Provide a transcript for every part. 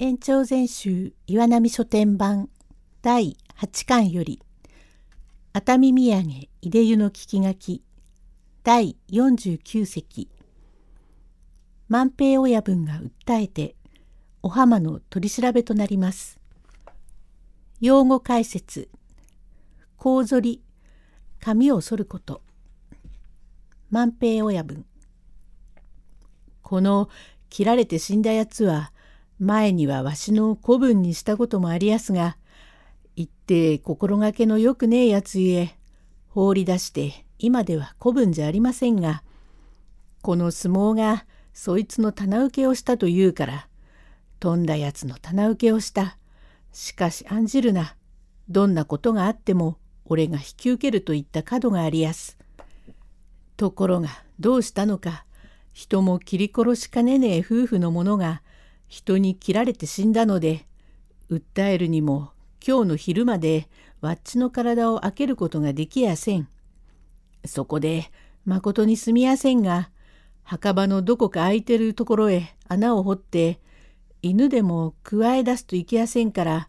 延長全集岩波書店版第8巻より熱海土産井出湯の聞き書き第49席万平親分が訴えてお浜の取り調べとなります。用語解説構ぞり髪を剃ること万平親分この切られて死んだやつは前にはわしの子分にしたこともありやすが、言って心がけのよくねえやつゆえ、放り出して今では子分じゃありませんが、この相撲がそいつの棚受けをしたというから、飛んだやつの棚受けをした。しかし案じるな。どんなことがあっても俺が引き受けるといった角がありやす。ところがどうしたのか、人も切り殺しかねねえ夫婦の者が人に切られて死んだので訴えるにも今日の昼までわっちの体を開けることができやせん。そこでまことにすみやせんが墓場のどこか空いてるところへ穴を掘って犬でもくわえ出すといけやせんから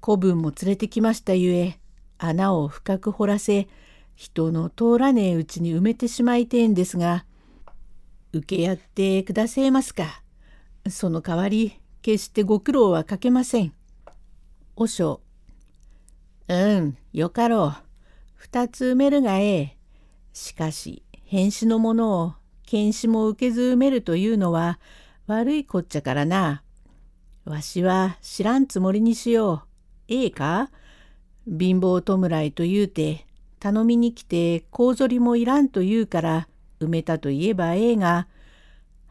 子分も連れてきましたゆえ穴を深く掘らせ人の通らねえうちに埋めてしまいてんですが受けやってくだせえますか。その代わり決してご苦労はかけません。和尚うん、よかろう。二つ埋めるがええ。しかし、変死のものを検視も受けず埋めるというのは悪いこっちゃからな。わしは知らんつもりにしよう。ええか？貧乏弔いと言うて頼みに来てこうぞりもいらんと言うから埋めたと言えばええが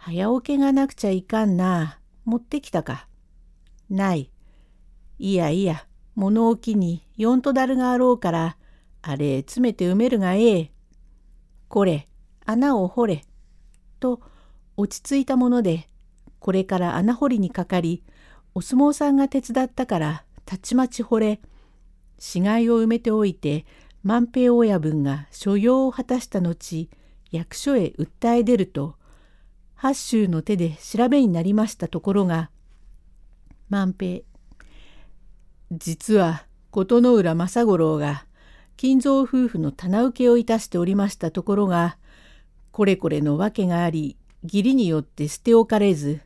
早起きがなくちゃいかんな。持ってきたか。ない。いやいや、物置に四とだるがあろうから、あれ詰めて埋めるがええ。これ、穴を掘れ。と、落ち着いたもので、これから穴掘りにかかり、お相撲さんが手伝ったから、たちまち掘れ。死骸を埋めておいて、万平親分が所用を果たした後、役所へ訴え出ると、八州の手で調べになりましたところが万平。実は琴ノ浦正五郎が金蔵夫婦の棚受けをいたしておりましたところがこれこれの訳があり義理によって捨て置かれず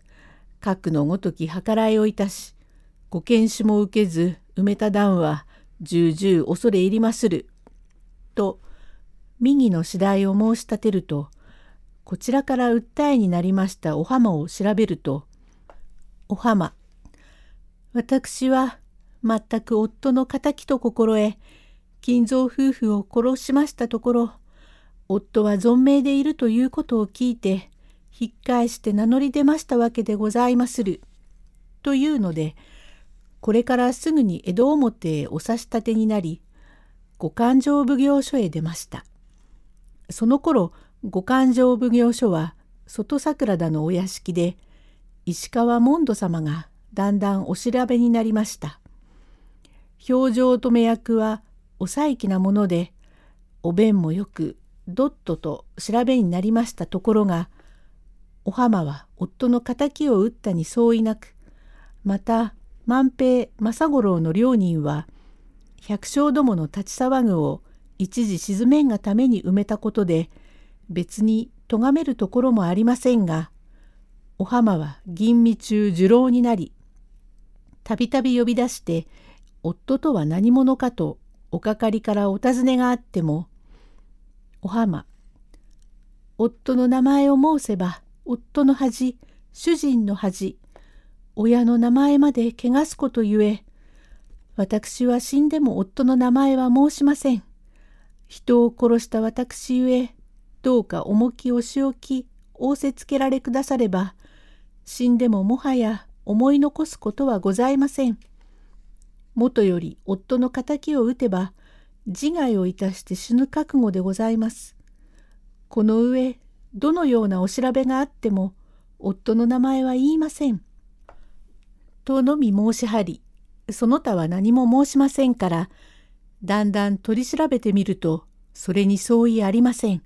核のごとき計らいをいたしご検視も受けず埋めた段は重々恐れ入りまする」と右の次第を申し立てるとこちらから訴えになりましたお浜を調べると、お浜、私は全く夫の敵と心得、金蔵夫婦を殺しましたところ、夫は存命でいるということを聞いて、引っ返して名乗り出ましたわけでございまする。というので、これからすぐに江戸表へお差し立てになり、五勘定奉行所へ出ました。その頃、五勘定奉行所は外桜田のお屋敷で石川門徒様がだんだんお調べになりました。表情止め役はお細気なものでお弁もよくどっとと調べになりましたところがお浜は夫の敵を撃ったに相違なくまた万平正五郎の両人は百姓どもの立ち騒ぐを一時沈めんがために埋めたことで別に咎めるところもありませんがお浜は吟味中受老になりたびたび呼び出して夫とは何者かとおかかりからお尋ねがあってもお浜夫の名前を申せば夫の恥主人の恥親の名前まで汚すことゆえ私は死んでも夫の名前は申しません。人を殺した私ゆえどうか重きお仕置き仰せつけられくだされば死んでももはや思い残すことはございません。もとより夫の敵を討てば自害をいたして死ぬ覚悟でございます。この上どのようなお調べがあっても夫の名前は言いません。とのみ申しはりその他は何も申しませんからだんだん取り調べてみるとそれに相違ありません。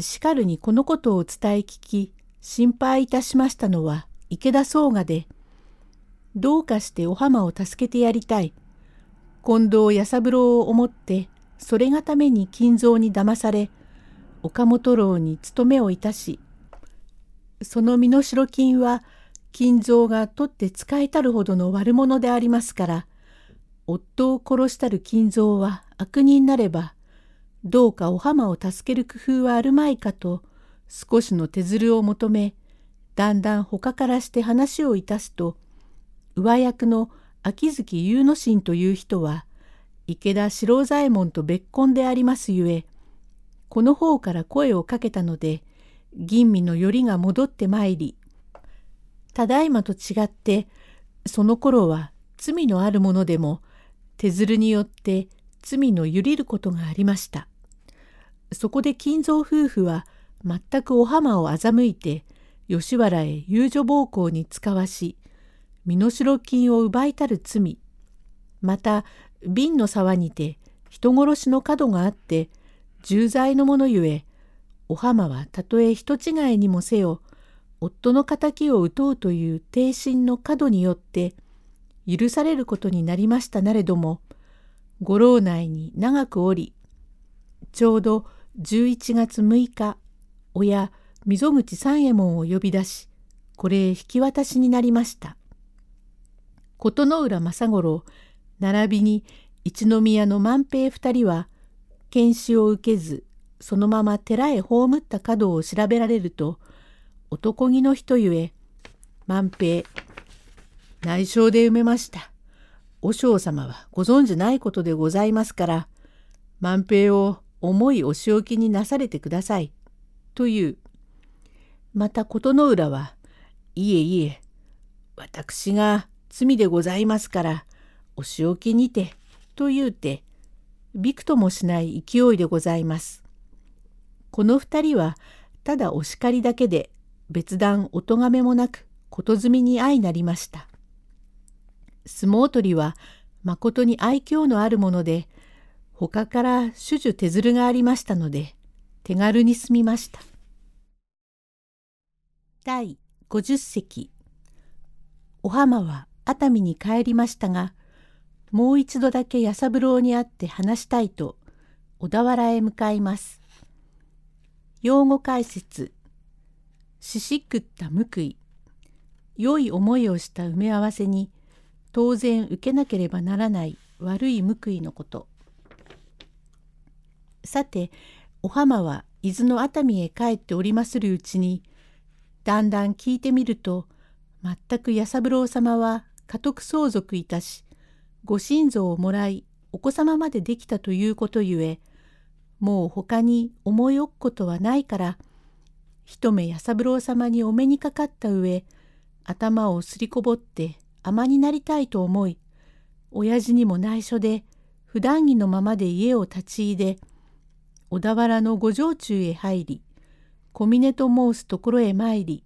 しかるにこのことを伝え聞き心配いたしましたのは池田総賀でどうかしてお浜を助けてやりたい。近藤弥三郎を思ってそれがために金蔵に騙され岡本楼に勤めをいたしその身代金は金蔵が取って使えたるほどの悪者でありますから夫を殺したる金蔵は悪人なればどうかお浜を助ける工夫はあるまいかと少しの手づるを求めだんだん他からして話をいたすと上役の秋月祐之進という人は池田四郎左衛門と別婚でありますゆえこの方から声をかけたので吟味のよりが戻ってまいりただいまと違ってその頃は罪のある者でも手づるによって罪のゆりることがありました。そこで金蔵夫婦は全くお浜を欺いて吉原へ遊女暴行に使わし身代金を奪いたる罪また瓶の沢にて人殺しの角があって重罪のものゆえお浜はたとえ人違いにもせよ夫の敵を討とうという定心の角によって許されることになりましたなれどもご老内に長くおりちょうど11月6日親溝口三右衛門を呼び出しこれへ引き渡しになりました。琴ノ浦正五郎並びに一宮の万平二人は検視を受けずそのまま寺へ葬った角を調べられると男気の人ゆえ万平内緒で埋めました。和尚様はご存じないことでございますから万平を重いお仕置きになされてください。という。また琴ノ浦は、いえいえ、私が罪でございますから、お仕置きにて、と言うて、びくともしない勢いでございます。この二人は、ただお叱りだけで、別段お咎めもなく、こと済みに相なりました。相撲取りは、まことに愛嬌のあるもので、他から種々手づるがありましたので、手軽に済みました。第50席お浜は熱海に帰りましたがもう一度だけ弥三郎に会って話したいと小田原へ向かいます。用語解説ししくった報い良い思いをした埋め合わせに当然受けなければならない悪い報いのこと。さてお浜は伊豆の熱海へ帰っておりまするうちにだんだん聞いてみると全く弥三郎様は家督相続いたしご親像をもらいお子様までできたということゆえもう他に思い置くことはないから一目弥三郎様にお目にかかった上頭をすりこぼって甘になりたいと思い親父にも内緒で普段着のままで家を立ち入れ小田原の御城中へ入り小峰と申すところへ参り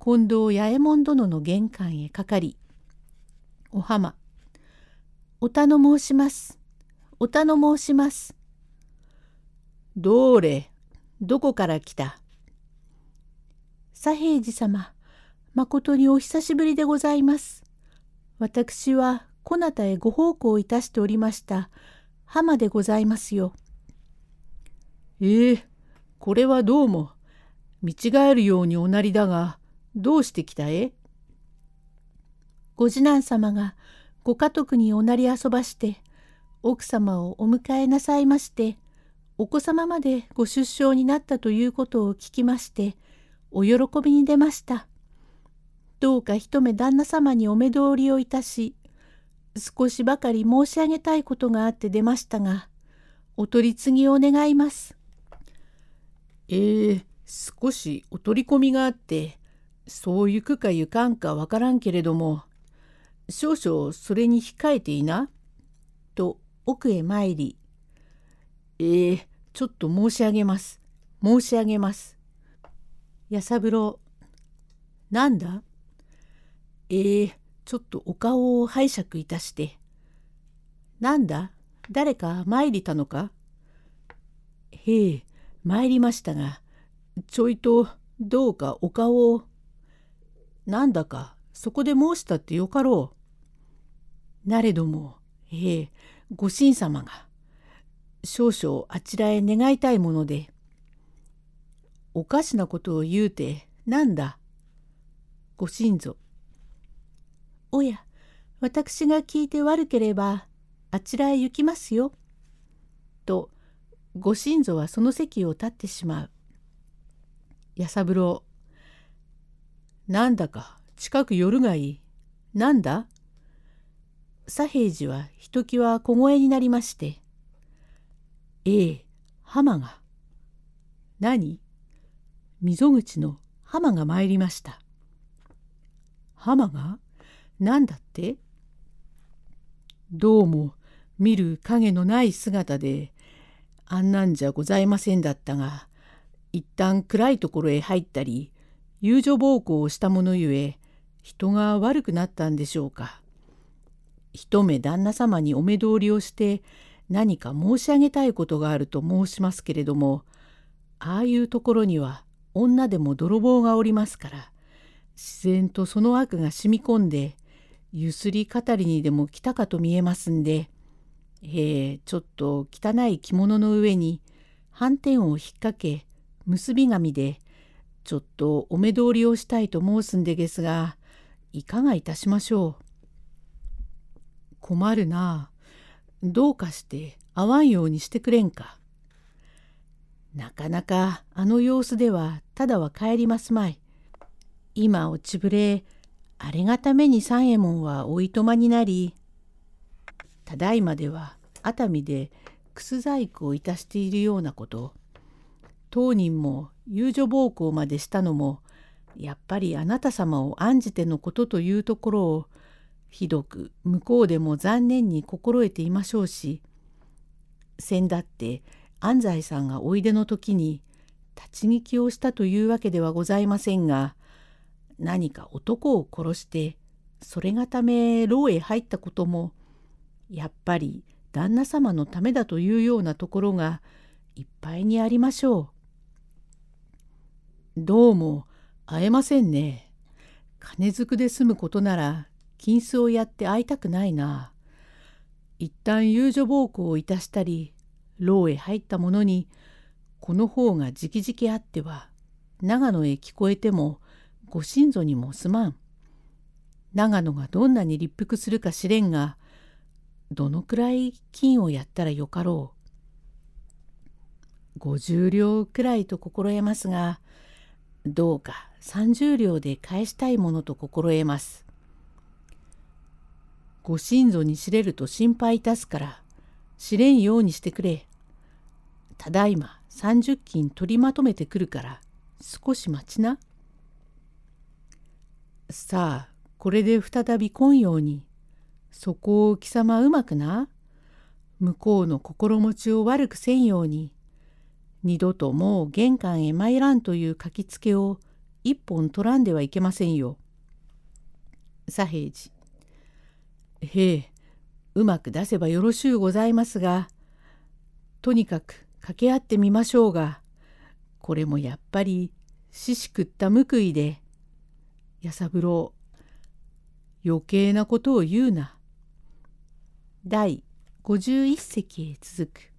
近藤八右衛門殿の玄関へかかり「お浜おたの申しますおたの申します」「どれどこから来た?」左平次様まことにお久しぶりでございます。私はこなたへご奉公いたしておりました浜でございますよ。ええこれはどうも見違えるようにおなりだがどうしてきたえ？ご次男様がご家督におなり遊ばして奥様をお迎えなさいましてお子様までご出生になったということを聞きましてお喜びに出ました。どうか一目旦那様にお目通りをいたし少しばかり申し上げたいことがあって出ましたがお取り次ぎを願います。えー、少しお取り込みがあってそう行くか行かんかわからんけれども少々それに控えていな」と奥へ参り「えー、ちょっと申し上げます申し上げます」弥三郎「なんだ?」えー、ちょっとお顔を拝借いたして「なんだ？誰か参りたのか?」へえ参りましたがちょいとどうかお顔を。なんだかそこで申したってよかろう。なれどもええご神様が少々あちらへ願いたいものでおかしなことを言うてなんだ？ご神祖おや私が聞いて悪ければあちらへ行きますよ。とご神祖はその席を立ってしまう。弥三郎なんだか近く寄るがいい。なんだ？左平次はひときわ小声になりまして。ええ、浜が。何？溝口の浜が参りました。浜が？何だって？どうも見る影のない姿であんなんじゃございませんだったが一旦暗いところへ入ったり友情暴行をしたものゆえ人が悪くなったんでしょうか。一目旦那様にお目通りをして何か申し上げたいことがあると申しますけれどもああいうところには女でも泥棒がおりますから自然とその悪が染み込んでゆすり語りにでも来たかと見えますんで、ええちょっと汚い着物の上に斑点を引っ掛け結び紙でちょっとお目通りをしたいと申すんでですがいかがいたしましょう。困るなどうかして会わんようにしてくれんか。なかなかあの様子ではただは帰りますまい。今落ちぶれあれがために三右衛門はおいとまになりただいまでは熱海で楠細工をいたしているようなこと当人も遊女暴行までしたのもやっぱりあなた様を案じてのことというところをひどく向こうでも残念に心得ていましょうし先だって安西さんがおいでの時に立ち聞きをしたというわけではございませんが何か男を殺してそれがため牢へ入ったこともやっぱり旦那様のためだというようなところがいっぱいにありましょう。どうも会えませんね。金づくで済むことなら金子をやって会いたくないな。一旦遊女暴行をいたしたり牢へ入った者にこの方がじきじきあっては長野へ聞こえてもご親祖にもすまん。長野がどんなに立腹するか知れんが、どのくらい金をやったらよかろう。五十両くらいと心得ますが、どうか三十両で返したいものと心得ます。ご親祖に知れると心配いたすから、知れんようにしてくれ。ただいま三十金取りまとめてくるから、少し待ちな。さあこれで再び来んようにそこを貴様うまくな？向こうの心持ちを悪くせんように二度ともう玄関へ参らんという書きつけを一本取らんではいけませんよ。左平次。へえ、うまく出せばよろしゅうございますが、とにかく掛け合ってみましょうが、これもやっぱりししくった報いで、弥三郎余計なことを言うな。第51席へ続く。